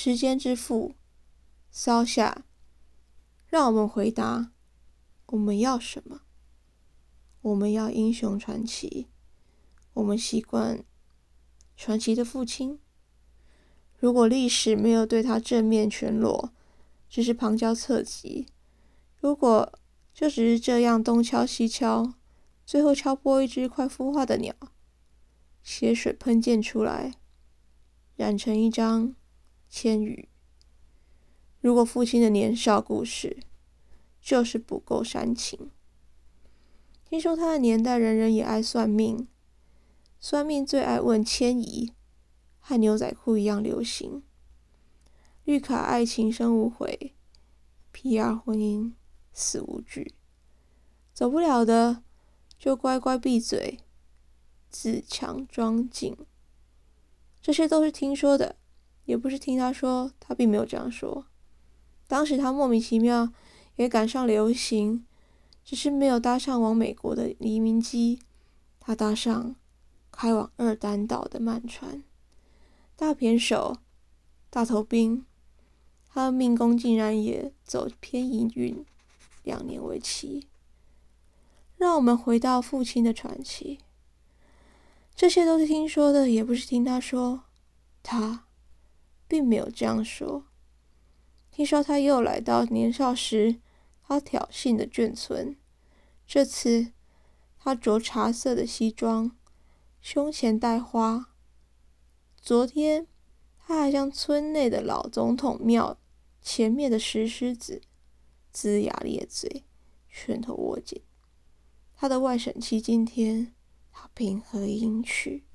时间之父，骚夏，让我们回答：我们要什么？我们要英雄传奇。我们习惯传奇的父亲。如果历史没有对他正面全裸，只是旁敲侧击；如果就只是这样东敲西敲，最后敲破一只快孵化的鸟，血水喷溅出来，染成一张千羽。如果父亲的年少故事就是不够煽情，听说他的年代人人也爱算命，算命最爱问迁移。和牛仔裤一样流行。绿卡爱情生无悔，PR 婚姻死无惧。走不了的就乖乖闭嘴，自强装静。这些都是听说的，也不是听他说，他并没有这样说。当时他莫名其妙也赶上流行，只是没有搭上往美国的移民机，他搭上开往二丹岛的慢船。大偏手，大头兵，他的命宫竟然也走偏移运，两年为期。让我们回到父亲的传奇，这些都是听说的，也不是听他说，他并没有这样说。听说他又来到年少时他挑衅的眷村，这次他着茶色的西装，胸前戴花。昨天，他还向村内的老总统庙前面的石狮子龇牙咧嘴，拳头握紧。他的外甥妻今天，他平和迎娶。